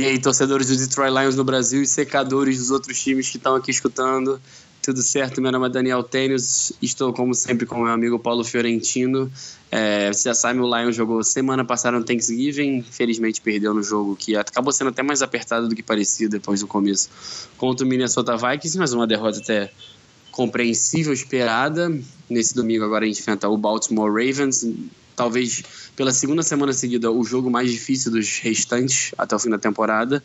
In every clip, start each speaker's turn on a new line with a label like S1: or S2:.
S1: E aí, torcedores do Detroit Lions no Brasil e secadores dos outros times que estão aqui escutando. Tudo certo? Meu nome é Daniel Tênis. Estou, como sempre, com meu amigo Paulo Fiorentino. É, você já sabe, o Lions jogou semana passada no Thanksgiving. Infelizmente, perdeu no jogo que acabou sendo até mais apertado do que parecia depois do começo contra o Minnesota Vikings, mas uma derrota até compreensível, esperada. Nesse domingo, agora a gente enfrenta o Baltimore Ravens talvez pela segunda semana seguida o jogo mais difícil dos restantes até o fim da temporada.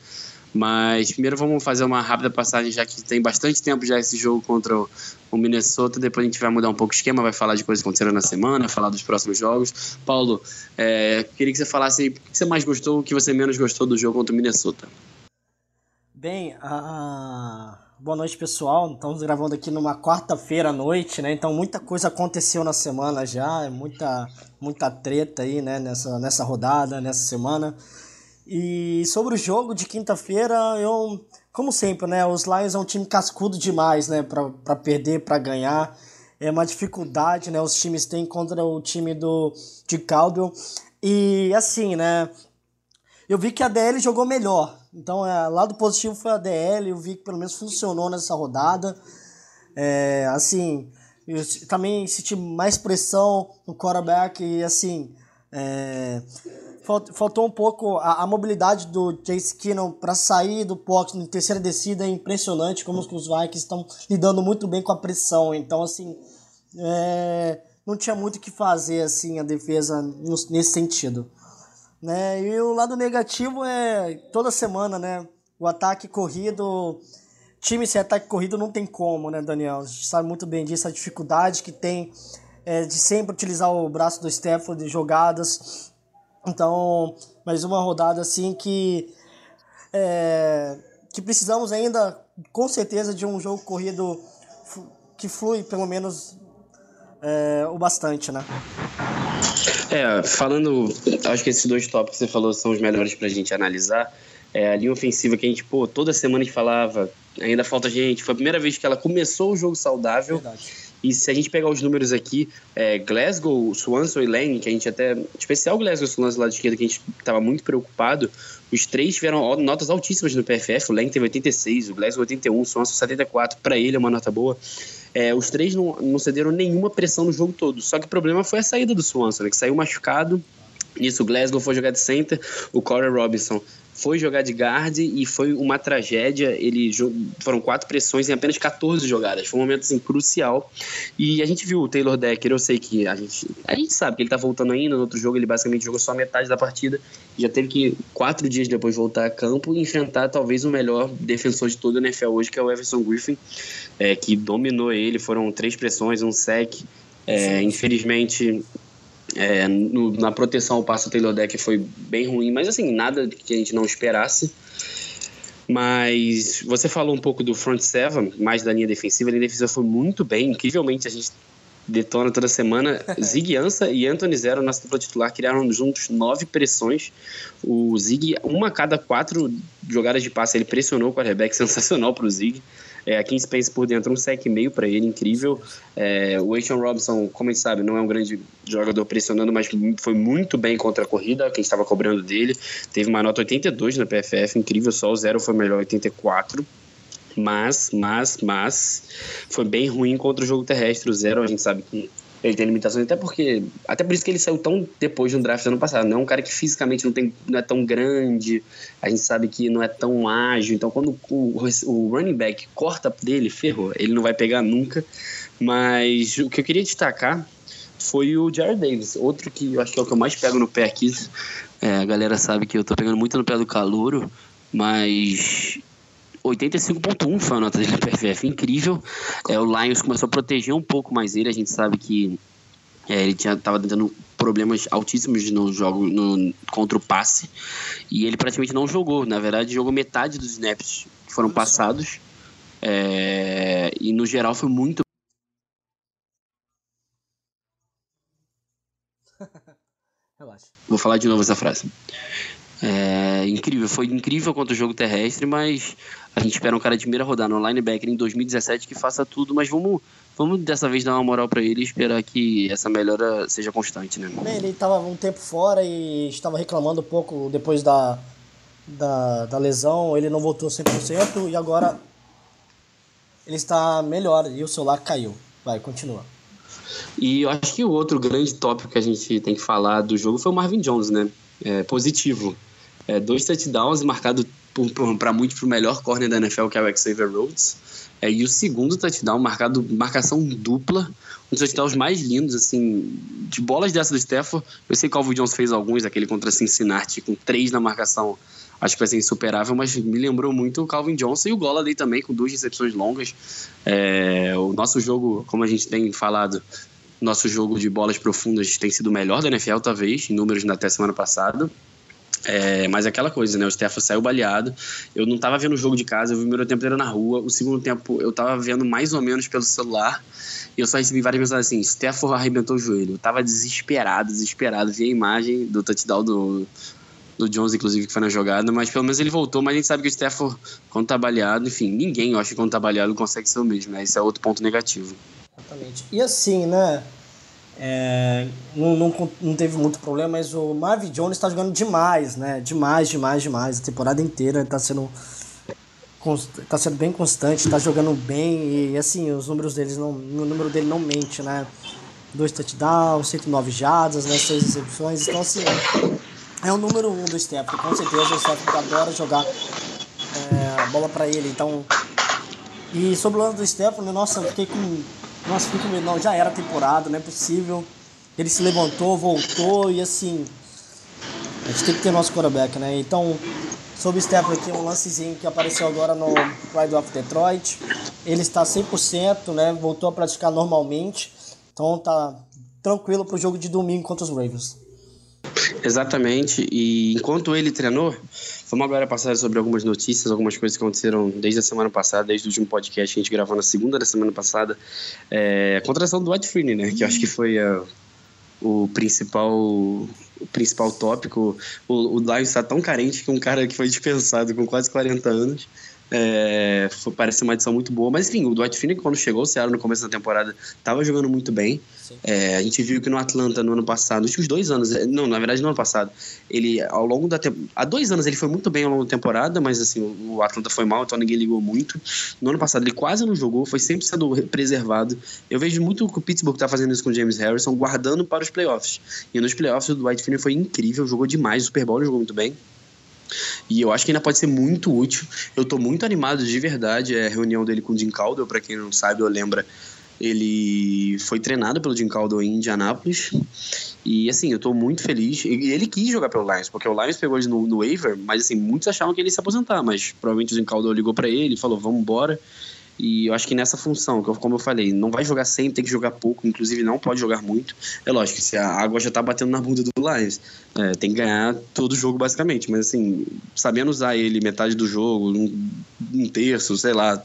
S1: Mas primeiro vamos fazer uma rápida passagem, já que tem bastante tempo já esse jogo contra o Minnesota. Depois a gente vai mudar um pouco o esquema, vai falar de coisas que aconteceram na semana, falar dos próximos jogos. Paulo, é, queria que você falasse o que você mais gostou, o que você menos gostou do jogo contra o Minnesota.
S2: Bem, a Boa noite, pessoal. Estamos gravando aqui numa quarta-feira à noite, né? Então muita coisa aconteceu na semana já, é muita muita treta aí, né, nessa nessa rodada, nessa semana. E sobre o jogo de quinta-feira, eu como sempre, né, os Lions é um time cascudo demais, né, para perder, para ganhar. É uma dificuldade, né, os times têm contra o time do de Caldwell. E assim, né, eu vi que a DL jogou melhor, então, é, lado positivo foi a DL, eu vi que pelo menos funcionou nessa rodada. É, assim, eu também senti mais pressão no quarterback e, assim, é, faltou um pouco a, a, mobilidade do Chase Keenum para sair do pocket em terceira descida. É impressionante como os Vikings estão lidando muito bem com a pressão. Então, assim, é, não tinha muito o que fazer, assim, a defesa nesse sentido. Né? E o lado negativo é toda semana, né? O ataque corrido. Time sem ataque corrido não tem como, né, Daniel? A gente sabe muito bem disso, a dificuldade que tem é, de sempre utilizar o braço do Stafford de jogadas. Então, mais uma rodada assim que. É, que precisamos ainda, com certeza, de um jogo corrido que flui pelo menos é, o bastante, né?
S1: É, falando, acho que esses dois tópicos que você falou são os melhores pra gente analisar. É, a linha ofensiva que a gente, pô, toda semana a gente falava, ainda falta gente. Foi a primeira vez que ela começou o jogo saudável. Verdade. E se a gente pegar os números aqui, é, Glasgow, Swanson e Lane, que a gente até. Especial Glasgow e Swanson lá de esquerda, que a gente estava muito preocupado. Os três tiveram notas altíssimas no PFF. O Lane teve 86, o Glasgow 81, o Swanson 74. Para ele é uma nota boa. É, os três não, não cederam nenhuma pressão no jogo todo. Só que o problema foi a saída do Swanson, né, que saiu machucado. Nisso, o Glasgow foi jogar de center, o Corey Robinson foi jogar de guard e foi uma tragédia. Ele foram quatro pressões em apenas 14 jogadas. Foi um momento assim, crucial. E a gente viu o Taylor Decker, eu sei que a gente, a gente sabe que ele tá voltando ainda. No outro jogo, ele basicamente jogou só metade da partida. Já teve que, quatro dias depois, voltar a campo e enfrentar talvez o melhor defensor de todo o NFL hoje, que é o Everson Griffin, é, que dominou ele. Foram três pressões, um sec. É, infelizmente, é, no, na proteção, o passo Taylor Deck foi bem ruim, mas assim, nada que a gente não esperasse. Mas você falou um pouco do front seven, mais da linha defensiva. A linha defensiva foi muito bem, incrivelmente a gente detona toda semana. Zig Ansa e Anthony Zero, nosso dupla titular, criaram juntos nove pressões. O Zig, uma a cada quatro jogadas de passe, ele pressionou o quarterback, sensacional para o Zig. É, a King Space por dentro, um sec meio para ele, incrível. É, o Ashton Robinson, como a gente sabe, não é um grande jogador pressionando, mas foi muito bem contra a corrida, quem estava cobrando dele. Teve uma nota 82 na PFF, incrível, só o zero foi melhor, 84 mas, mas, mas foi bem ruim contra o jogo terrestre. O zero a gente sabe que ele tem limitações, até porque. Até por isso que ele saiu tão depois de um draft ano passado. Não é um cara que fisicamente não, tem, não é tão grande, a gente sabe que não é tão ágil. Então, quando o, o running back corta dele, ferrou. Ele não vai pegar nunca. Mas o que eu queria destacar foi o Jared Davis, outro que eu acho que é o que eu mais pego no pé aqui. É, a galera sabe que eu tô pegando muito no pé do calouro, mas 85.1 foi a nota dele no PFF, incrível. É, o Lions começou a proteger um pouco mais ele, a gente sabe que É, ele tinha, tava tendo problemas altíssimos no jogo no, contra o passe. E ele praticamente não jogou. Na verdade, jogou metade dos snaps que foram passados. É, e no geral foi muito. Relaxa. Vou falar de novo essa frase. É, incrível, foi incrível quanto o jogo terrestre, mas a gente espera um cara de primeira rodada no linebacker em 2017 que faça tudo, mas vamos, vamos dessa vez dar uma moral para ele e esperar que essa melhora seja constante, né?
S2: Ele estava um tempo fora e estava reclamando um pouco depois da, da, da lesão, ele não voltou 100% e agora ele está melhor e o celular caiu. Vai, continua.
S1: E eu acho que o outro grande tópico que a gente tem que falar do jogo foi o Marvin Jones, né? É, positivo. É, dois touchdowns marcado para muito para o melhor corner da NFL, que é o Xavier Rhodes. É, e o segundo touchdown marcado, marcação dupla, um dos touchdowns mais lindos, assim, de bolas dessa do Stafford. Eu sei que o Calvin Jones fez alguns, aquele contra Cincinnati, com três na marcação, acho que vai ser insuperável, mas me lembrou muito o Calvin Johnson e o Golladay também, com duas recepções longas. É, o nosso jogo, como a gente tem falado, nosso jogo de bolas profundas tem sido o melhor da NFL, talvez, em números até semana passada. É, mas é aquela coisa, né? O Stafford saiu baleado. Eu não tava vendo o jogo de casa, eu vi o primeiro tempo inteiro na rua. O segundo tempo eu tava vendo mais ou menos pelo celular. E eu só recebi várias mensagens assim: Stafford arrebentou o joelho. Eu tava desesperado, desesperado. Vi a imagem do touchdown do, do Jones, inclusive, que foi na jogada. Mas pelo menos ele voltou. Mas a gente sabe que o Stafford, quando tá baleado, enfim, ninguém, eu acho que quando tá baleado, consegue ser o mesmo, né? Esse é outro ponto negativo.
S2: Exatamente. E assim, né? É, não, não, não, teve muito problema, mas o Marvin Jones está jogando demais, né? Demais, demais, demais. A temporada inteira está sendo tá sendo bem constante, está jogando bem e assim, os números deles não, o número dele não mente, né? Dois touchdowns, 109 jardas, né? Seis recepções. Então assim, é o número um do Steph. Com certeza o Steph adora jogar é, a bola para ele. Então, e sobre o lado do Steph, nossa, eu fiquei com nossa, fico meio, não, já era temporada, não é possível. Ele se levantou, voltou e assim. A gente tem que ter nosso quarterback, né? Então, sobre o Stephen aqui, um lancezinho que apareceu agora no Pride of Detroit. Ele está 100%, né? Voltou a praticar normalmente. Então tá tranquilo pro jogo de domingo contra os Ravens.
S1: Exatamente. E enquanto ele treinou, vamos agora passar sobre algumas notícias, algumas coisas que aconteceram desde a semana passada, desde o último podcast que a gente gravou na segunda da semana passada. É, a contratação do Dwight Freeney, né? Que eu acho que foi uh, o principal o principal tópico. O, o Lions está tão carente que um cara que foi dispensado com quase 40 anos é, foi, parece uma edição muito boa. Mas enfim, o Dwight Finney, quando chegou o Seattle no começo da temporada, estava jogando muito bem. É, a gente viu que no Atlanta, no ano passado, nos últimos dois anos, é, não, na verdade no ano passado, ele ao longo da temporada. Há dois anos ele foi muito bem ao longo da temporada, mas assim, o Atlanta foi mal, então ninguém ligou muito. No ano passado ele quase não jogou, foi sempre sendo preservado. Eu vejo muito que o Pittsburgh está fazendo isso com o James Harrison, guardando para os playoffs. E nos playoffs o Dwight Finney foi incrível, jogou demais, o Super Bowl jogou muito bem. E eu acho que ainda pode ser muito útil. Eu tô muito animado de verdade. É a reunião dele com o Jim Caldwell, para quem não sabe ou lembra, ele foi treinado pelo Jim Caldwell em Indianápolis. E assim, eu tô muito feliz. E ele quis jogar pelo Lions, porque o Lions pegou ele no, no waiver, mas assim, muitos achavam que ele ia se aposentar, mas provavelmente o Jim Caldwell ligou para ele e falou: "Vamos embora". E eu acho que nessa função, como eu falei, não vai jogar sempre, tem que jogar pouco, inclusive não pode jogar muito. É lógico, se a água já tá batendo na bunda do Lions, é, tem que ganhar todo o jogo basicamente. Mas assim, sabendo usar ele metade do jogo, um, um terço, sei lá,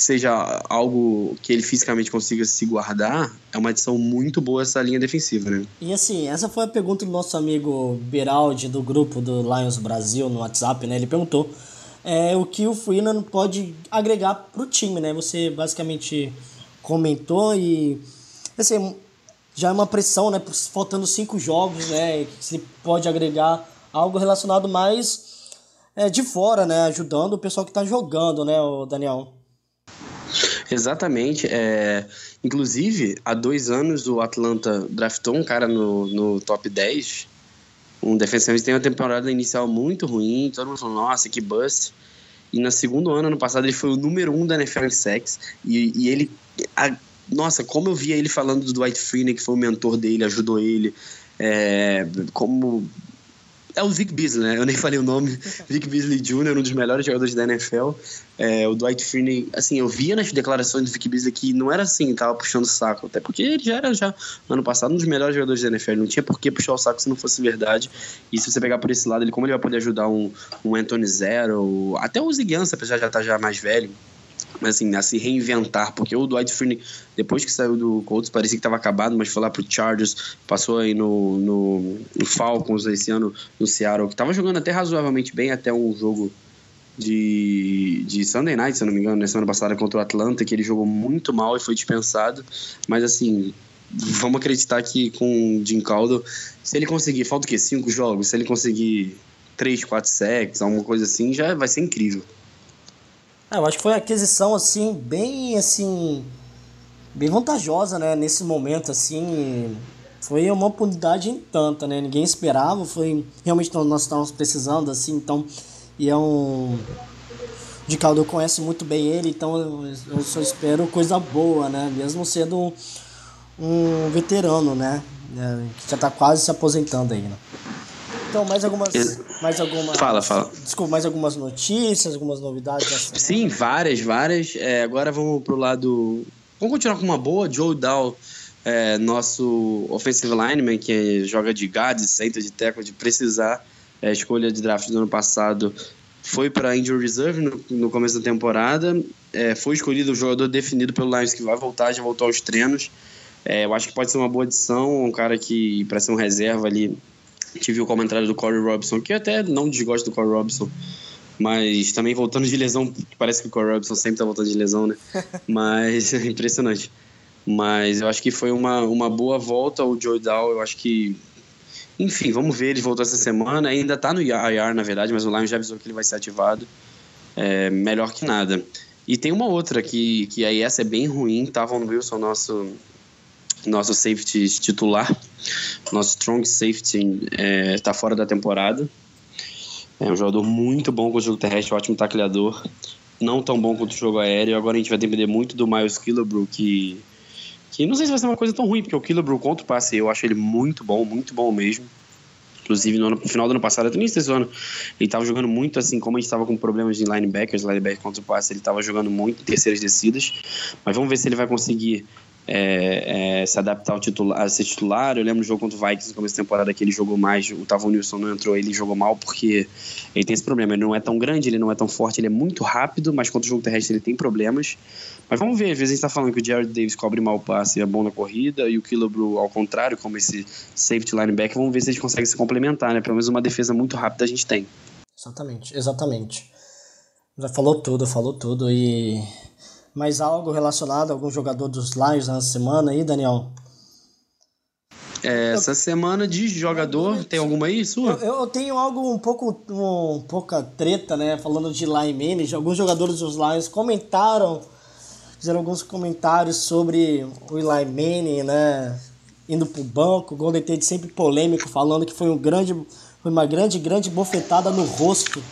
S1: que seja algo que ele fisicamente consiga se guardar, é uma adição muito boa essa linha defensiva, né?
S2: E assim, essa foi a pergunta do nosso amigo Beraldi do grupo do Lions Brasil no WhatsApp, né? Ele perguntou é, o que o Freeland pode agregar para o time, né? Você basicamente comentou e assim, já é uma pressão, né? Faltando cinco jogos, né? Se pode agregar algo relacionado mais é, de fora, né? Ajudando o pessoal que está jogando, né, o Daniel?
S1: Exatamente. É, inclusive, há dois anos o Atlanta draftou um cara no, no top 10 um defensor tem uma temporada inicial muito ruim, todo mundo falou, nossa, que bust. E no segundo ano, ano passado, ele foi o número um da NFL em sex. E, e ele. A, nossa, como eu via ele falando do Dwight Freeney, que foi o mentor dele, ajudou ele. É, como. É o Vic Beasley, né? Eu nem falei o nome. Vic Beasley Jr., um dos melhores jogadores da NFL. É, o Dwight Freeney, assim, eu via nas declarações do Vic Beasley que não era assim, tava puxando o saco. Até porque ele já era, já, ano passado, um dos melhores jogadores da NFL. Não tinha por que puxar o saco se não fosse verdade. E se você pegar por esse lado, ele como ele vai poder ajudar um, um Anthony Zero, até o Ziguiança, apesar de já estar tá já mais velho, assim, a se reinventar, porque o Dwight Freeney, depois que saiu do Colts, parecia que estava acabado, mas foi lá pro Chargers, passou aí no, no, no Falcons esse ano, no Seattle, que estava jogando até razoavelmente bem até um jogo de, de Sunday Night, se eu não me engano, na semana passada contra o Atlanta, que ele jogou muito mal e foi dispensado, mas assim, vamos acreditar que com o Jim Caldwell, se ele conseguir, falta o quê? Cinco jogos? Se ele conseguir três, quatro sacks, alguma coisa assim, já vai ser incrível.
S2: É, eu acho que foi aquisição assim bem assim bem vantajosa, né, nesse momento assim. Foi uma oportunidade em tanta, né? Ninguém esperava, foi realmente nós estávamos precisando assim, então e é um de Caldo conhece muito bem ele, então eu só espero coisa boa, né? Mesmo sendo um, um veterano, né? É, que já está quase se aposentando aí, né? Então, mais algumas. Mais algumas.
S1: Fala, fala.
S2: Desculpa, mais algumas notícias, algumas novidades?
S1: Sim, várias, várias. É, agora vamos pro lado. Vamos continuar com uma boa. Joe Dow, é, nosso offensive lineman, que joga de guard, center, de tackle, de precisar. É, escolha de draft do ano passado. Foi para Injury Reserve no, no, começo da temporada. É, foi escolhido o jogador definido pelo Lions que vai voltar, já voltou aos treinos. É, eu acho que pode ser uma boa adição. Um cara que, para ser um reserva ali, Tive o comentário do Corey Robson, que eu até não desgosto do Corey Robson, mas também voltando de lesão, parece que o Corey Robson sempre tá voltando de lesão, né? Mas é impressionante. Mas eu acho que foi uma, uma boa volta o Joe Dow, eu acho que enfim, vamos ver, ele voltou essa semana, ainda tá no IR, na verdade, mas o Lions já avisou que ele vai ser ativado. É, melhor que nada. E tem uma outra que, que aí essa é bem ruim, Tavon Wilson, nosso nosso safety titular, nosso strong safety está é, fora da temporada. É um jogador muito bom com o jogo terrestre, ótimo tacleador. Não tão bom quanto o jogo aéreo. Agora a gente vai depender muito do Miles Killebrew, que, que não sei se vai ser uma coisa tão ruim, porque o Killebrew contra o passe, eu acho ele muito bom, muito bom mesmo. Inclusive, no, ano, no final do ano passado, até no início desse ano, ele estava jogando muito assim, como a gente estava com problemas de linebackers, linebacker contra o passe, ele estava jogando muito em terceiras descidas. Mas vamos ver se ele vai conseguir é, é, se adaptar ao titular, a ser titular. Eu lembro do jogo contra o Vikings no começo da temporada que ele jogou mais, o Tavon Nilson não entrou, ele jogou mal porque ele tem esse problema, ele não é tão grande, ele não é tão forte, ele é muito rápido, mas contra o jogo terrestre ele tem problemas. Mas vamos ver, às vezes a gente está falando que o Jared Davis cobre mal o passe e é bom na corrida, e o Killebrew ao contrário, como esse safety linebacker, vamos ver se eles conseguem se complementar, né? Pelo menos uma defesa muito rápida a gente tem.
S2: Exatamente, exatamente. Já falou tudo, falou tudo e mais algo relacionado a algum jogador dos Lions na semana aí, Daniel?
S1: É, essa semana de jogador, tem alguma aí sua?
S2: Eu, eu, tenho algo um pouco, um, pouca treta, né? Falando de manager. Alguns jogadores dos Lions comentaram, fizeram alguns comentários sobre o Eli Manning, né? Indo pro banco. O Golden Tate sempre polêmico, falando que foi um grande, foi uma grande, grande bofetada no rosto,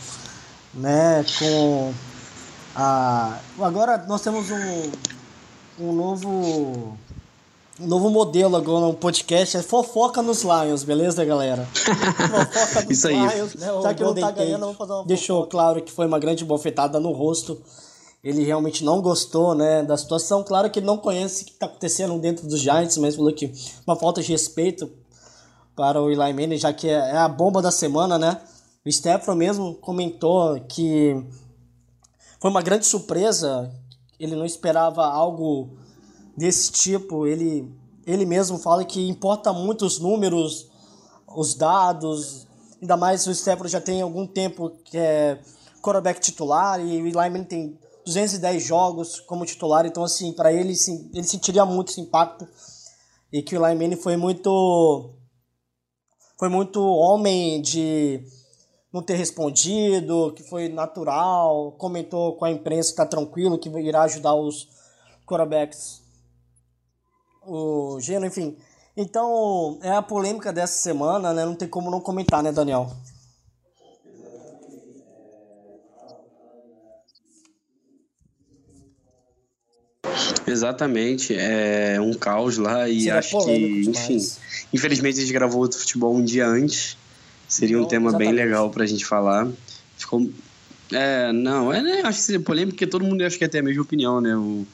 S2: né? Com ah, agora nós temos um, um novo um novo modelo agora no podcast é fofoca nos Lions, beleza, galera?
S1: Fofoca nos Isso aí. Lions.
S2: Né, Já que não tá ganhando, vamos fazer uma Deixou claro que foi uma grande bofetada no rosto. Ele realmente não gostou, né, da situação. Claro que ele não conhece o que está acontecendo dentro dos Giants, mas falou que uma falta de respeito para o Eli Manning, já que é a bomba da semana, né? O Stefano mesmo comentou que foi uma grande surpresa. Ele não esperava algo desse tipo. Ele, ele mesmo fala que importa muito os números, os dados. Ainda mais o Stefano já tem algum tempo que é quarterback titular e o Lyman tem 210 jogos como titular. Então, assim, para ele, ele sentiria muito esse impacto. E que o Lyman foi muito. Foi muito homem de não ter respondido, que foi natural, comentou com a imprensa que tá tranquilo, que irá ajudar os quarterbacks. O Geno, enfim. Então, é a polêmica dessa semana, né? Não tem como não comentar, né, Daniel?
S1: Exatamente, é um caos lá e Seria acho que, enfim, infelizmente a gente gravou outro futebol um dia antes Seria um
S2: Então,
S1: tema bem
S2: exatamente.
S1: legal pra gente falar. Ficou. É, não, é, né, acho que seria polêmico porque todo mundo acha que tem a mesma opinião, né? O,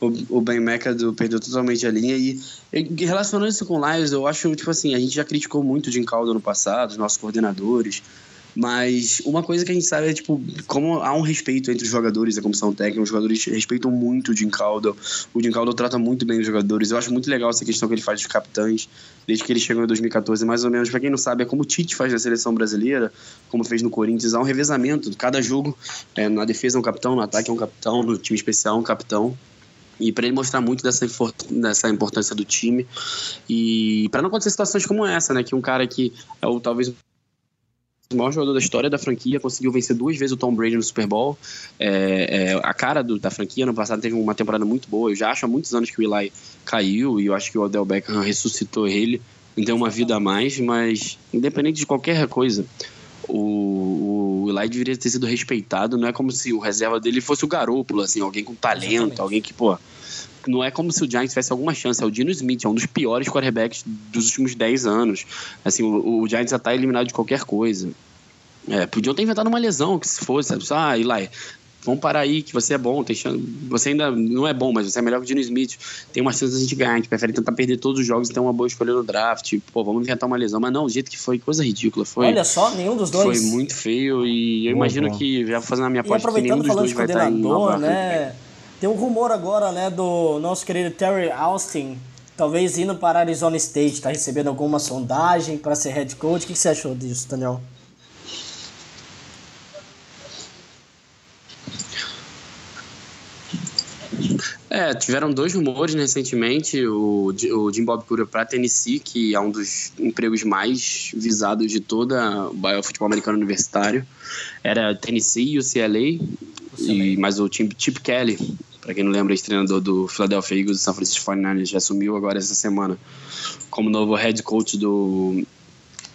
S1: o, o Ben McAdoo perdeu totalmente a linha e, e relacionando isso com o Lions, eu acho, tipo assim, a gente já criticou muito o Jim Caldo no passado, os nossos coordenadores, mas uma coisa que a gente sabe é, tipo, como há um respeito entre os jogadores a comissão técnica, os jogadores respeitam muito o Jim Caldwell. O Jim Caldwell trata muito bem os jogadores. Eu acho muito legal essa questão que ele faz dos capitães, desde que ele chegou em 2014, mais ou menos. Pra quem não sabe, é como o Tite faz na seleção brasileira, como fez no Corinthians. Há um revezamento. Cada jogo, é, na defesa é um capitão, no ataque é um capitão, no time especial é um capitão. E para ele mostrar muito dessa, dessa importância do time. E para não acontecer situações como essa, né? Que um cara que é talvez o maior jogador da história da franquia, conseguiu vencer duas vezes o Tom Brady no Super Bowl. É, é, a cara do- da franquia, no passado teve uma temporada muito boa. Eu já acho há muitos anos que o Eli caiu e eu acho que o Odell Beckham ressuscitou ele, deu uma vida a mais, mas independente de qualquer coisa, o, o Eli deveria ter sido respeitado. Não é como se o reserva dele fosse o Garoppolo, assim, alguém com talento,
S2: Exatamente.
S1: alguém que, pô. Não é como se o Giants tivesse alguma chance. É o Dino Smith, é um dos piores quarterbacks dos últimos 10 anos. Assim, o, o Giants já tá eliminado de qualquer coisa. É, podiam ter inventado uma lesão, que se fosse, sabe? Ah, Eli, vamos parar aí, que você é bom. Tem chance... Você ainda não é bom, mas você é melhor que o Dino Smith. Tem uma chance da gente ganhar. A gente prefere tentar perder todos os jogos e ter uma boa escolha no draft. Pô, vamos inventar uma lesão. Mas não, o jeito que foi, coisa ridícula. Foi,
S2: Olha só, nenhum dos dois.
S1: foi muito feio e eu
S3: Boa,
S1: imagino que, já vou fazer a minha
S2: E
S1: aposta, que nenhum
S2: aproveitando
S1: dos
S2: falando
S1: dois vai estar em Nova York.
S2: Tem um rumor agora, né, do nosso querido Terry Austin, talvez indo para Arizona State, tá recebendo alguma sondagem para ser head coach. O que você achou disso, Daniel?
S1: É, tiveram dois rumores recentemente, o, o Jim Bob Cura para Tennessee, que é um dos empregos mais visados de toda o futebol americano universitário. Era Tennessee e o E, mas o time Chip Kelly, para quem não lembra, ex-treinador do Philadelphia Eagles e San Francisco 49ers, já assumiu agora essa semana como novo head coach do,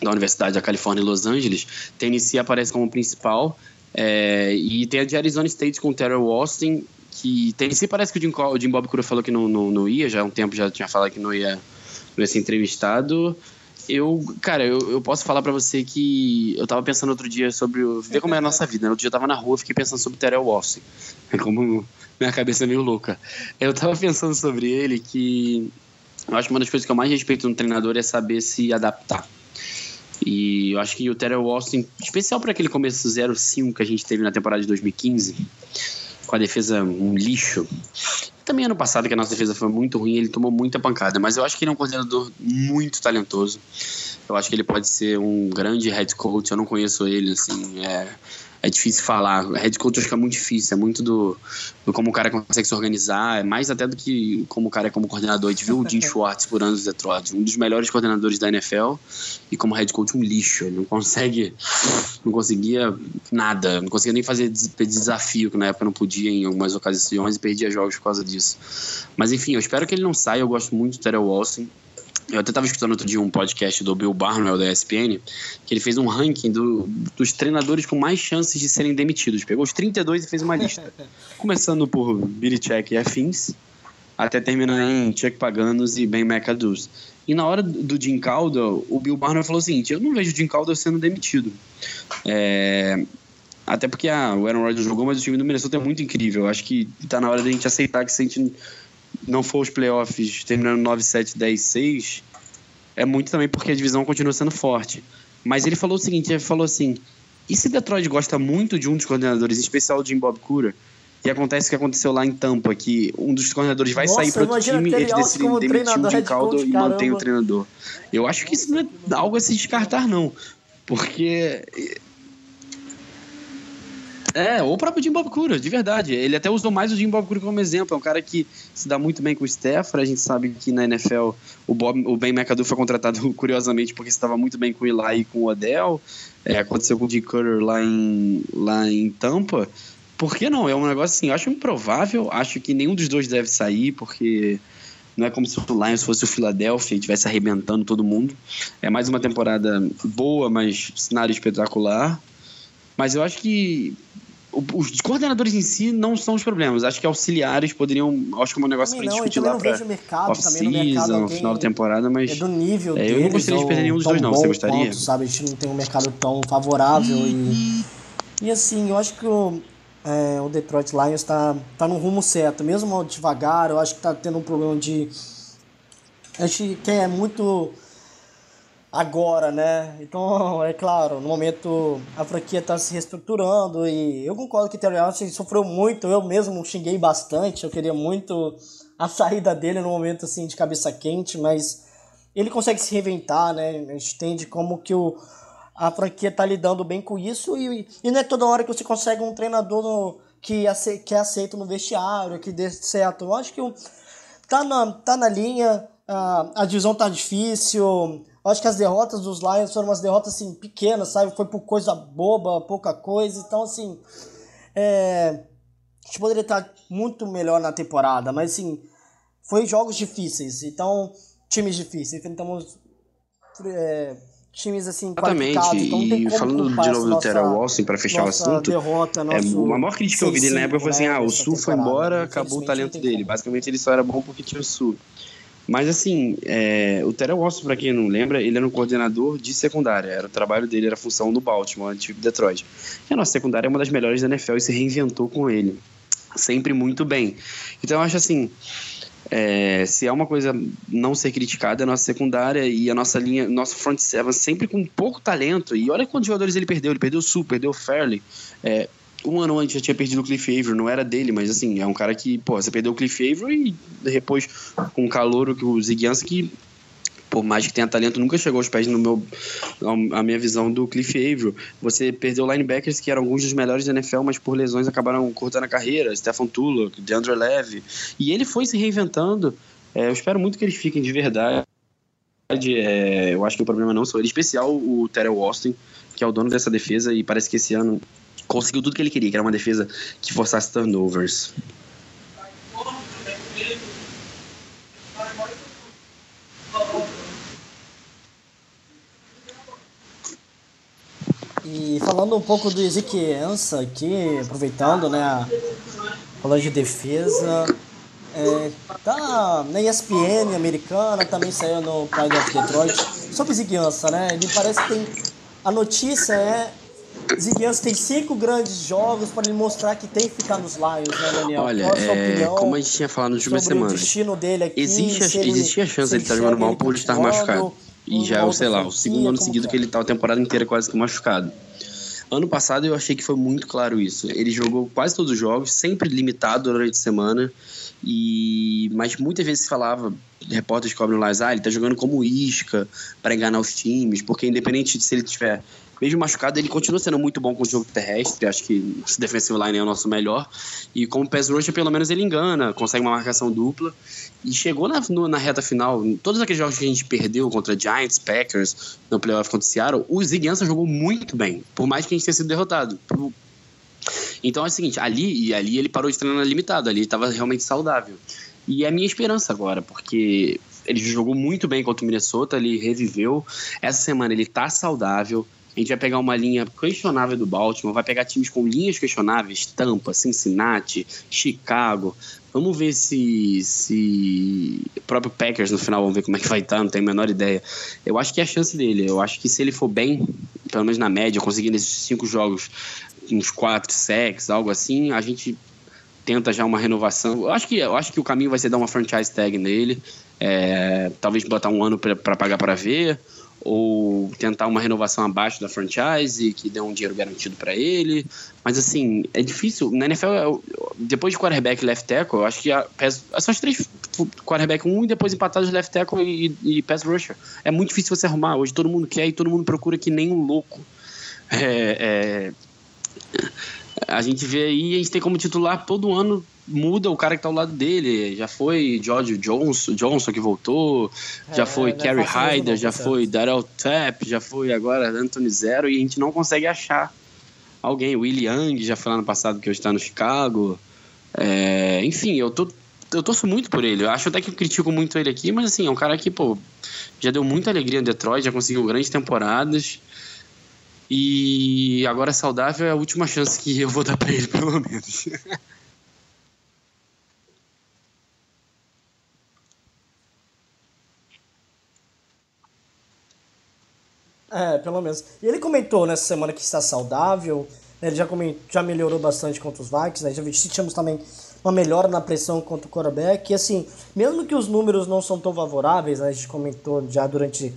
S1: da Universidade da Califórnia em Los Angeles. Tennessee aparece como principal, é, e tem a de Arizona State com o Terrell Austin, que Tennessee parece que o Jim, o Jim Bob Cura falou que não, não, não ia, já há um tempo já tinha falado que não ia, não ia ser entrevistado. Eu, cara, eu, eu posso falar pra você que eu tava pensando outro dia sobre ver como é a nossa vida, né? Outro dia eu tava na rua, fiquei pensando sobre Terrell Austin. É como minha cabeça é meio louca. Eu tava pensando sobre ele que eu acho que uma das coisas que eu mais respeito no treinador é saber se adaptar. E eu acho que o Terrell Austin, especial para aquele começo 0-5 que a gente teve na temporada de 2015, com a defesa um lixo. Também ano passado, que a nossa defesa foi muito ruim, ele tomou muita pancada. Mas eu acho que ele é um coordenador muito talentoso. Eu acho que ele pode ser um grande head coach. Eu não conheço ele, assim, é, é difícil falar. Head coach acho que é muito difícil. É muito do, do como o cara consegue se organizar. É mais até do que como o cara é como coordenador. A gente viu o Jim Schwartz por anos no Detroit, um dos melhores coordenadores da NFL. E como head coach, um lixo. Ele não consegue, não conseguia nada. Não conseguia nem fazer des- desafio, que na época não podia em algumas ocasiões e perdia jogos por causa disso. Mas enfim, eu espero que ele não saia. Eu gosto muito do Terrell Wilson. Eu até estava escutando outro dia um podcast do Bill Barnwell da ESPN, que ele fez um ranking do- dos treinadores com mais chances de serem demitidos. Pegou os 32 e fez uma lista. Começando por Billy Check e afins, até terminar em Chuck Paganos e Ben McAdoo. E na hora do Jim Caldwell, o Bill Barnwell falou o seguinte, eu não vejo o Jim Caldwell sendo demitido. É, Até porque ah, o Aaron Rodgers jogou, mas o time do Minnesota é muito incrível. Acho que tá na hora da gente aceitar que se a gente não for os playoffs terminando 9, 7, 10, 6, é muito também porque a divisão continua sendo forte. Mas ele falou o seguinte, ele falou assim, e se Detroit gosta muito de um dos coordenadores, em especial o Jim Bob Cura, e acontece o que aconteceu lá em Tampa, que um dos coordenadores vai
S2: Nossa,
S1: sair para outro time,
S2: Terry
S1: eles decidem demitir o Jim
S2: coach,
S1: e mantém o treinador. Eu acho que isso não é algo a se descartar, não. Porque é, ou o próprio Jim Bob Cura, de verdade. Ele até usou mais o Jim Bob Cura como exemplo. É um cara que se dá muito bem com o Stafford. A gente sabe que na NFL o, Bob, o Ben McAdoo foi contratado curiosamente porque estava muito bem com o Eli e com o Odell. É, aconteceu com o Jim Cutter lá em, lá em Tampa. Por que não? É um negócio assim, eu acho improvável. Acho que nenhum dos dois deve sair, porque não é como se o Lions fosse o Philadelphia e estivesse arrebentando todo mundo. É mais uma temporada boa, mas cenário espetacular. Mas eu acho que os coordenadores em si não são os problemas. Acho que auxiliares poderiam. Acho que é um negócio para discutir lá para off-season, no final da temporada, mas.
S2: É do nível
S1: é, Eu não gostaria de perder nenhum dos dois, não. Você gostaria?
S2: Quanto, sabe? A gente não tem um mercado tão favorável e. E assim, eu acho que o, é, o Detroit Lions está tá no rumo certo. Mesmo devagar, eu acho que está tendo um problema de. A gente quer muito agora, né? Então, é claro, no momento a franquia está se reestruturando e eu concordo que Terry Austin sofreu muito, eu mesmo xinguei bastante, eu queria muito a saída dele no momento assim de cabeça quente, mas ele consegue se reinventar, né? A gente entende como que o, a franquia está lidando bem com isso e, e não é toda hora que você consegue um treinador no, que, ace, que é aceito no vestiário, que dê certo. Eu acho que o, tá, na, tá na linha, a, a divisão tá difícil, eu acho que as derrotas dos Lions foram umas derrotas assim, pequenas, sabe? Foi por coisa boba, pouca coisa. Então, assim. É... A gente poderia estar muito melhor na temporada, mas assim. Foi jogos difíceis. Então, times difíceis. Enfrentamos. É, times assim
S1: Exatamente. Então, e falando de novo do Terrell Wilson para fechar o assunto,
S2: derrota,
S1: é, a maior crítica que eu vi dele na época foi assim: ah, o Sul foi embora, acabou o talento dele. Basicamente ele só era bom porque tinha o Sul. Mas assim, é, o Terrell Austin, para quem não lembra, ele era um coordenador de secundária. Era o trabalho dele, era a função do Baltimore, antigo Detroit. E a nossa secundária é uma das melhores da NFL e se reinventou com ele. Sempre muito bem. Então eu acho assim, é, se é uma coisa não ser criticada, a nossa secundária e a nossa linha, nosso front seven sempre com pouco talento. E olha quantos jogadores ele perdeu. Ele perdeu o Sul, perdeu o Fairley. É, um ano antes já tinha perdido o Cliff Avery, não era dele, mas assim, é um cara que, pô, você perdeu o Cliff Avery e depois com o calor que o Ziguiança que por mais que tenha talento, nunca chegou aos pés no meu a minha visão do Cliff Avery. Você perdeu linebackers que eram alguns dos melhores da NFL, mas por lesões acabaram cortando a carreira, Stefan Tulloch, DeAndre Levy, e ele foi se reinventando. É, eu espero muito que eles fiquem de verdade. É, eu acho que o problema não sou ele, especial o Terrell Austin, que é o dono dessa defesa e parece que esse ano conseguiu tudo que ele queria, que era uma defesa que forçasse turnovers.
S2: E falando um pouco do Ezequiel aqui, aproveitando, né, falando de defesa, é, tá na ESPN americana, também saiu no Pride of Detroit, sobre Ezequiel né, ele parece que tem, a notícia é Ziguinhos tem cinco grandes jogos para ele mostrar que tem que ficar nos Lions, né, Daniel?
S1: Olha, é, como a gente tinha falado nas últimas semanas,
S2: o destino dele aqui,
S1: existe,
S2: ele,
S1: existe a chance de ele estar tá jogando mal por estar machucado. E já é, sei lá, o segundo ano seguido que ele tá a temporada inteira quase que machucado. Ano passado eu achei que foi muito claro isso. Ele jogou quase todos os jogos, sempre limitado durante a semana. E mas muitas vezes se falava, repórteres cobrem lá, ah, ele tá jogando como isca para enganar os times, porque independente de se ele tiver mesmo machucado, ele continua sendo muito bom com o jogo terrestre. Acho que esse defensive line é o nosso melhor. E como pass rusher, pelo menos ele engana, consegue uma marcação dupla. E chegou na, no, na reta final, todos aqueles jogos que a gente perdeu contra Giants, Packers, no playoff contra o Seattle, o Ziguiança jogou muito bem, por mais que a gente tenha sido derrotado. Então é o seguinte, ali e ali ele parou de treinar limitado, ali estava realmente saudável. E é a minha esperança agora, porque ele jogou muito bem contra o Minnesota, ele reviveu. Essa semana ele está saudável, a gente vai pegar uma linha questionável do Baltimore, vai pegar times com linhas questionáveis, Tampa, Cincinnati, Chicago. Vamos ver se, se o próprio Packers no final, vamos ver como é que vai estar, não tenho a menor ideia. Eu acho que é a chance dele. Eu acho que se ele for bem, pelo menos na média, conseguir nesses cinco jogos uns quatro sacks, algo assim, a gente tenta já uma renovação. Eu acho que, eu acho que o caminho vai ser dar uma franchise tag nele, é, talvez botar um ano para pagar para ver ou tentar uma renovação abaixo da franchise que dê um dinheiro garantido para ele. Mas assim, é difícil. Na NFL, depois de quarterback left tackle, eu acho que a, são os três quarterback um e depois empatados left tackle e, e pass rusher. É muito difícil você arrumar. Hoje todo mundo quer e todo mundo procura que nem um louco. É, é, a gente vê aí, a gente tem como titular todo ano muda o cara que tá ao lado dele. Já foi George Johnson, Johnson que voltou, é, já foi Kerry Hyder, já foi Darrell Tapp, já foi agora Anthony Zero e a gente não consegue achar alguém. Willie Young já foi lá no passado que hoje está no Chicago. É, enfim, eu tô eu torço muito por ele. Eu acho até que eu critico muito ele aqui, mas assim, é um cara que, pô, já deu muita alegria no Detroit, já conseguiu grandes temporadas. E agora saudável é a última chance que eu vou dar para ele, pelo menos.
S2: É, pelo menos. E ele comentou nessa semana que está saudável, né, ele já, comentou, já melhorou bastante contra os Vikings, né? Já sentimos também uma melhora na pressão contra o quarterback. E assim, mesmo que os números não são tão favoráveis, né, a gente comentou já durante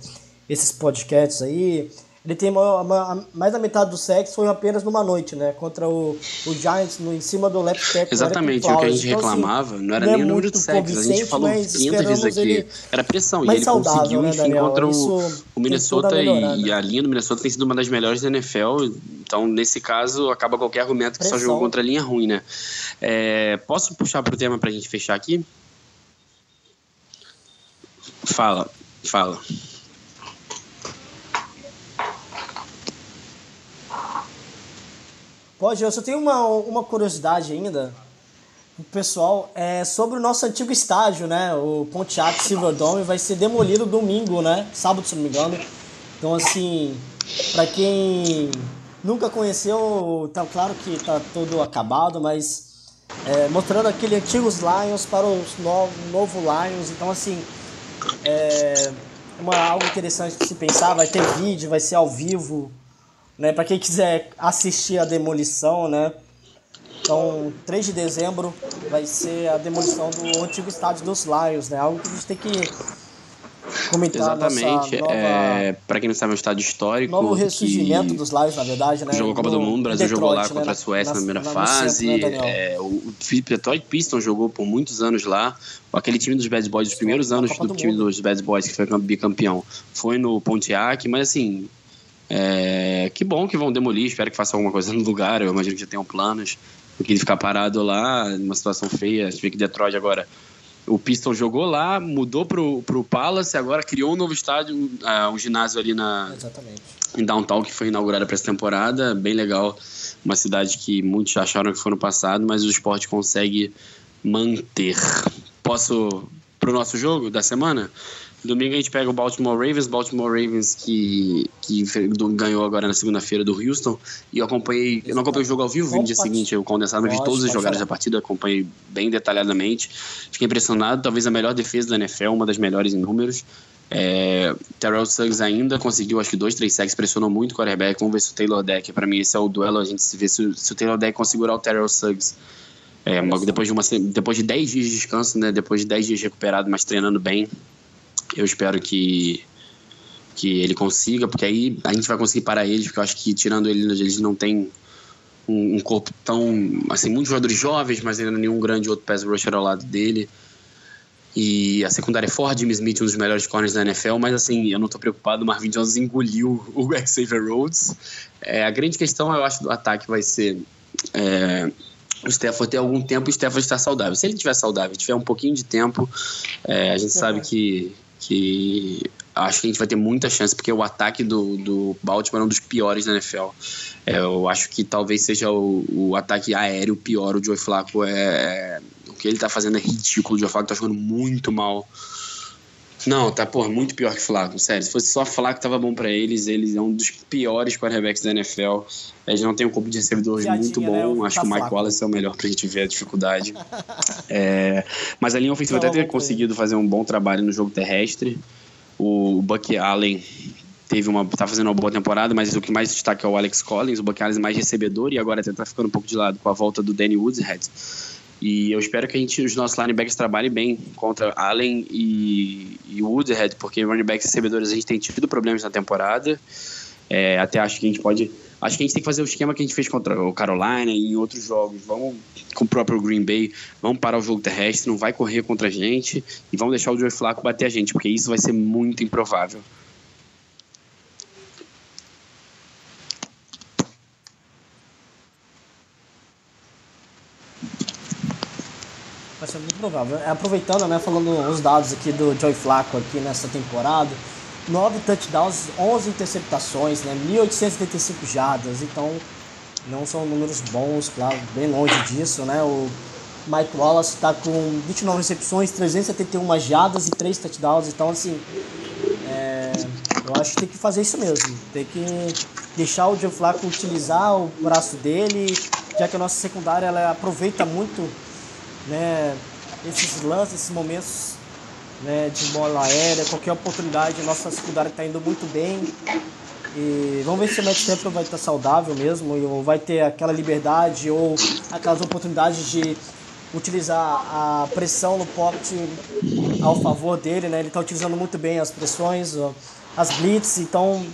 S2: esses podcasts aí, ele tem uma, uma, mais da metade do sexo foi apenas numa noite, né? Contra o, o Giants no, em cima do left tackle.
S1: Exatamente, o que a gente então, assim, reclamava assim, não era nem o número de sexos. A gente falou 500 vezes aqui. Era pressão. E ele conseguiu, né, enfim, contra o, o Minnesota. E, e, a linha do Minnesota tem sido uma das melhores da NFL. Então, nesse caso, acaba qualquer argumento que pressão. só jogou contra a linha ruim, né? É, posso puxar pro tema pra gente fechar aqui? Fala, fala.
S2: Pode, eu só tenho uma, uma curiosidade ainda. Pessoal, é sobre o nosso antigo estádio, né? O Pontiac Silverdome vai ser demolido domingo, né? Sábado, se não me engano. Então, assim, para quem nunca conheceu, tá claro que tá todo acabado, mas é, mostrando aquele antigos Lions para os novo, novo Lions. Então, assim, é uma, algo interessante de se pensar. Vai ter vídeo, vai ser ao vivo né? Para quem quiser assistir a demolição, né? Então, 3 de dezembro vai ser a demolição do antigo estádio dos Lions, né? Algo que a gente tem que comentar
S1: Exatamente. Nova... É, para quem não sabe, é um estádio histórico.
S2: Novo ressurgimento dos Lions, na verdade, né?
S1: Jogou a Copa do, do Mundo, o Brasil Detroit, jogou lá contra né? a Suécia na, na primeira na fase. Centro, né, é, o Detroit Pistons jogou por muitos anos lá. Aquele time dos Bad Boys, os primeiros anos do, do time dos Bad Boys, que foi bicampeão, foi no Pontiac, mas assim, é, que bom que vão demolir, espero que façam alguma coisa no lugar. Eu imagino que já tenham planos. Porque ele ficar parado lá, numa situação feia. A gente vê que Detroit agora. O Piston jogou lá, mudou pro, pro Palace, agora criou um novo estádio, uh, um ginásio ali na,
S2: Exatamente.
S1: em Downtown, que foi inaugurado para essa temporada. Bem legal. Uma cidade que muitos acharam que foi no passado, mas o esporte consegue manter. Posso pro nosso jogo da semana? Domingo a gente pega o Baltimore Ravens, Baltimore Ravens que, que ganhou agora na segunda-feira do Houston. E eu acompanhei, eu não acompanhei o jogo ao vivo no dia seguinte, eu condensado, vi todas as jogadas da partida, acompanhei bem detalhadamente. Fiquei impressionado, talvez a melhor defesa da NFL, uma das melhores em números. É, Terrell Suggs ainda conseguiu, acho que dois, três sacks, pressionou muito o quarterback. Vamos ver se o Taylor Deck, para mim esse é o duelo, a gente se vê se, se o Taylor Deck conseguir o Terrell Suggs. É, depois, de uma, depois de 10 dias de descanso, né, depois de 10 dias recuperado, mas treinando bem, eu espero que, que ele consiga, porque aí a gente vai conseguir parar eles, porque eu acho que tirando ele, eles não têm um, um, corpo tão. Assim, muitos jogadores jovens, mas ainda nenhum grande outro pass rusher ao lado dele. E a secundária é forte, Jimmy Smith, um dos melhores corners da NFL, mas assim, eu não estou preocupado, o Marvin Jones engoliu o Xavier Rhodes. É, a grande questão, eu acho, do ataque vai ser é, o Stafford ter algum tempo o Stafford estar saudável. Se ele estiver saudável, tiver um pouquinho de tempo, é, a gente sabe que que acho que a gente vai ter muita chance, porque o ataque do, do Baltimore é um dos piores da NFL. É, eu acho que talvez seja o, o ataque aéreo pior. O Joe Flacco é, é. O que ele tá fazendo é ridículo. O Joe Flacco tá jogando muito mal. Não, tá, pô, muito pior que Flacco, sério. Se fosse só Flacco, tava bom para eles. Eles é um dos piores quarterbacks da NFL. Eles não tem um corpo de recebedores muito né, bom. Né? Acho que o Mike Wallace é o melhor pra gente ver a dificuldade. é, mas a linha ofensiva até ter conseguido fazer um bom trabalho no jogo terrestre. O Buck Allen teve uma tá fazendo uma boa temporada, mas o que mais destaca é o Alex Collins. O Buck Allen é mais recebedor e agora até tá ficando um pouco de lado com a volta do Danny Woodshead. E eu espero que a gente, os nossos linebackers trabalhem bem contra Allen e, e Woodhead, porque running backs recebedores a gente tem tido problemas na temporada. É, até acho que a gente pode. Acho que a gente tem que fazer o esquema que a gente fez contra o Carolina e em outros jogos. Vamos com o próprio Green Bay, vamos parar o jogo terrestre, não vai correr contra a gente e vamos deixar o Joe Flaco bater a gente, porque isso vai ser muito improvável.
S2: Vai ser muito provável. É, aproveitando, né, falando os dados aqui do Joey Flacco aqui nessa temporada, 9 touchdowns, 11 interceptações, né, 1.875 jardas, então não são números bons, claro, bem longe disso, né, o Mike Wallace está com 29 recepções, 371 jardas e 3 touchdowns, então assim, é, Eu acho que tem que fazer isso mesmo. Tem que deixar o Joe Flacco utilizar o braço dele, já que a nossa secundária ela aproveita muito né, esses lances, esses momentos né, de bola aérea, qualquer oportunidade, nossa secundária está indo muito bem. E vamos ver se o Matt Stafford vai estar saudável mesmo, ou vai ter aquela liberdade, ou aquelas oportunidades de utilizar a pressão no pocket ao favor dele, né? Ele está utilizando muito bem as pressões, as blitz, então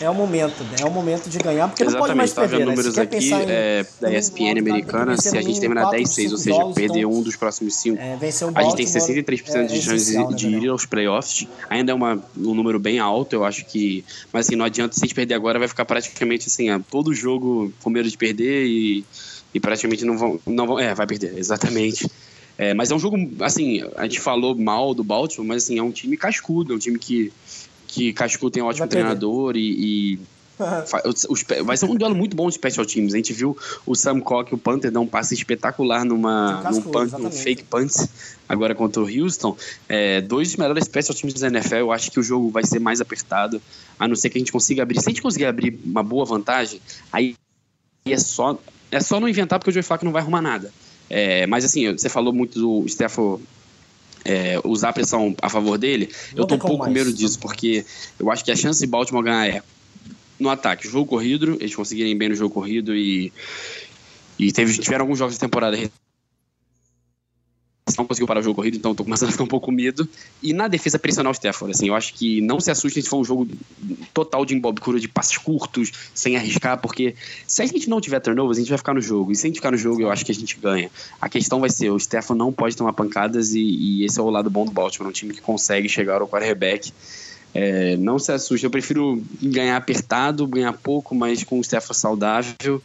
S2: é o momento, né? é o momento de ganhar, porque Exatamente, não pode mais perder,
S1: né? números aqui é, da ESPN americana, se a gente terminar 10-6, ou seja, perder então, um dos próximos 5, é, a gente tem 63% é, de chance de, de ir aos playoffs, ainda é uma, um número bem alto, eu acho que, mas assim, não adianta, se a gente perder agora, vai ficar praticamente assim, todo jogo com medo de perder e, e praticamente não vão, não vão, é, vai perder, exatamente. É, mas é um jogo, assim, a gente falou mal do Baltimore, mas assim, é um time cascudo, é um time que que Cascu tem um ótimo treinador e, e vai ser um duelo muito bom de special teams. A gente viu o Sam Cock, o Panther, dar um passe espetacular numa, num, punt, num fake punt agora contra o Houston. É, dois dos melhores special teams da NFL. Eu acho que o jogo vai ser mais apertado, a não ser que a gente consiga abrir. Se a gente conseguir abrir uma boa vantagem, aí é só, é só não inventar, porque o Joe Flacco não vai arrumar nada. É, mas assim, você falou muito do Stefano é, usar a pressão a favor dele, eu tô um pouco com medo disso, porque eu acho que a chance de Baltimore ganhar é no ataque, jogo corrido, eles conseguirem bem no jogo corrido e, e teve, tiveram alguns jogos de temporada não conseguiu parar o jogo corrido, então tô começando a ficar um pouco com medo. E na defesa pressionar o Stafford, assim, eu acho que não se assustem se for um jogo total de embobcura, de passes curtos, sem arriscar, porque se a gente não tiver turnovers, a gente vai ficar no jogo. E se a gente ficar no jogo, eu acho que a gente ganha. A questão vai ser, o Stafford não pode tomar pancadas e, e esse é o lado bom do Baltimore, um time que consegue chegar ao quarterback. É, não se assuste, eu prefiro ganhar apertado, ganhar pouco, mas com o Stafford saudável.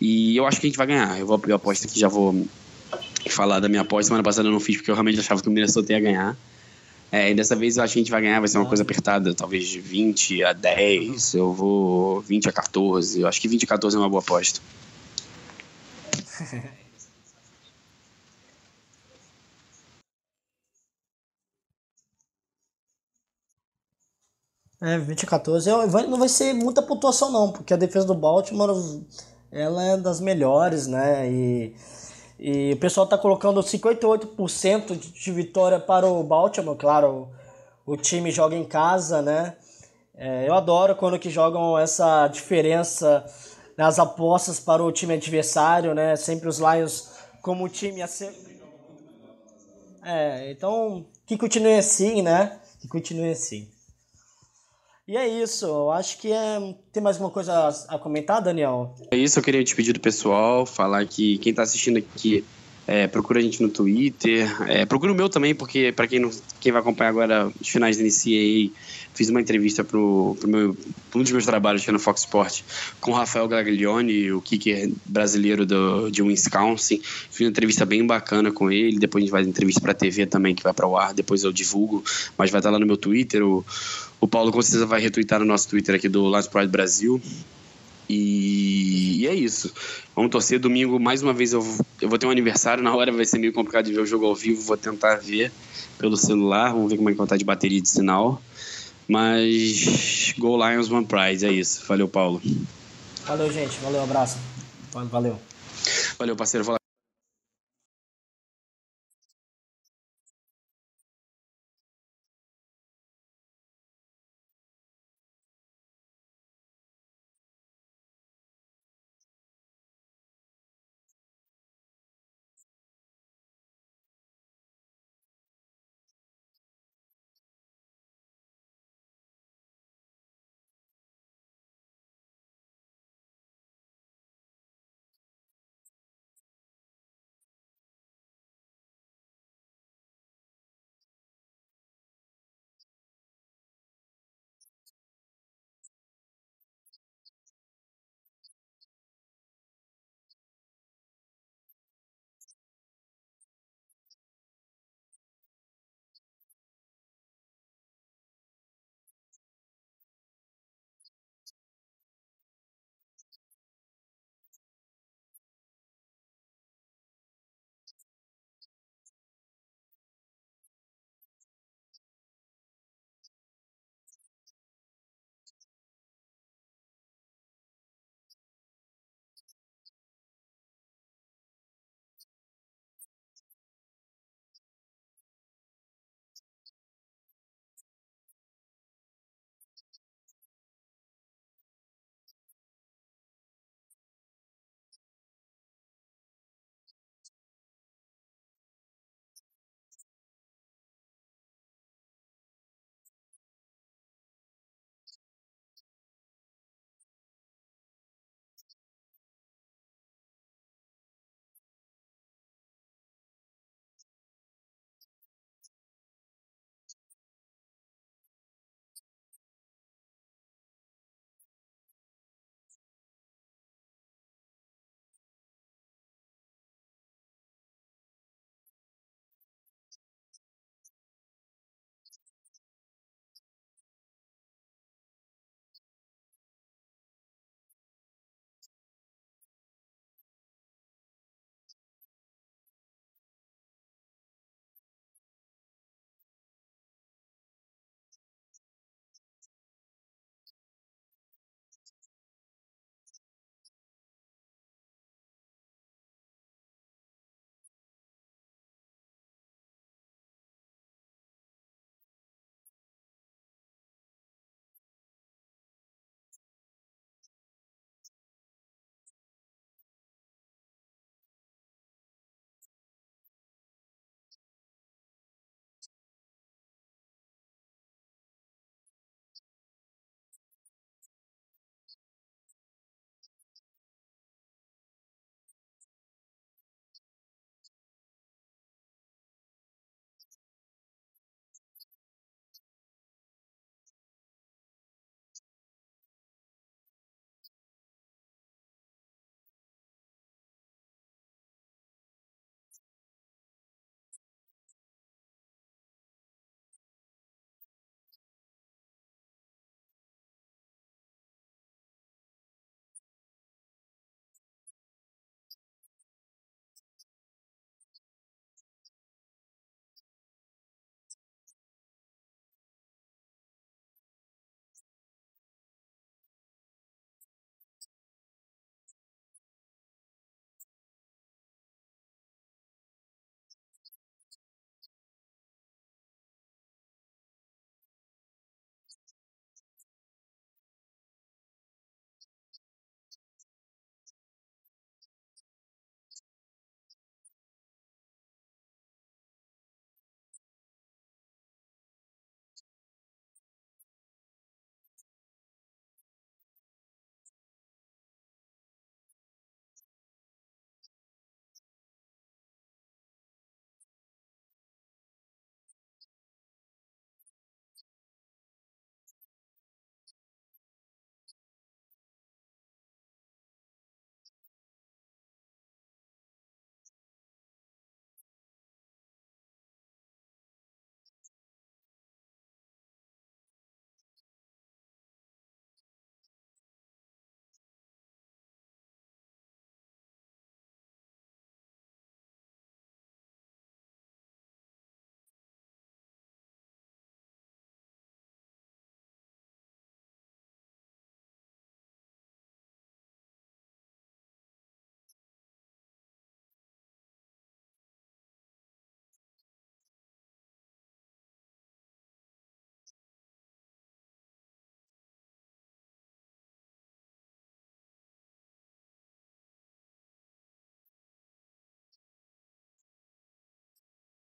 S1: E eu acho que a gente vai ganhar. Eu vou eu aposto que já vou falar da minha aposta. Semana passada eu não fiz porque eu realmente achava que o Minnesota ia ganhar. É, e dessa vez eu acho que a gente vai ganhar, vai ser uma coisa apertada, talvez de 20 a 10. Eu vou 20 a 14. Eu acho que 20 a 14 é uma boa aposta.
S2: É, 20 a 14. Não vai ser muita pontuação não, porque a defesa do Baltimore ela é das melhores, né? E e o pessoal está colocando 58% de vitória para o Baltimore, claro, o, time joga em casa, né? É, eu adoro quando que jogam essa diferença nas apostas para o time adversário, né? Sempre os Lions como time a ser... É, então que continue assim, né? Que continue assim. E é isso, eu acho que é... tem mais alguma coisa a comentar, Daniel?
S1: É isso, eu queria te pedir do pessoal, falar que quem está assistindo aqui, é, procura a gente no Twitter, é, procura o meu também, porque para quem, quem vai acompanhar agora os finais da NCAA, fiz uma entrevista para um dos meus trabalhos aqui no Fox Sport com o Rafael Gaglione, o kicker brasileiro do, de Wisconsin. Fiz uma entrevista bem bacana com ele. Depois a gente vai entrevista para a TV também, que vai para o ar. Depois eu divulgo, mas vai estar lá no meu Twitter. O, o Paulo com certeza vai retweetar no nosso Twitter aqui do Last Pride Brasil. E, é isso. Vamos torcer. Domingo, mais uma vez, eu, eu vou ter um aniversário. Na hora vai ser meio complicado de ver o jogo ao vivo. Vou tentar ver pelo celular. Vamos ver como é que vai estar de bateria de sinal. Mas Go Lions One Prize, é isso. Valeu, Paulo.
S2: Valeu, gente. Valeu, abraço. Valeu.
S1: Valeu, parceiro.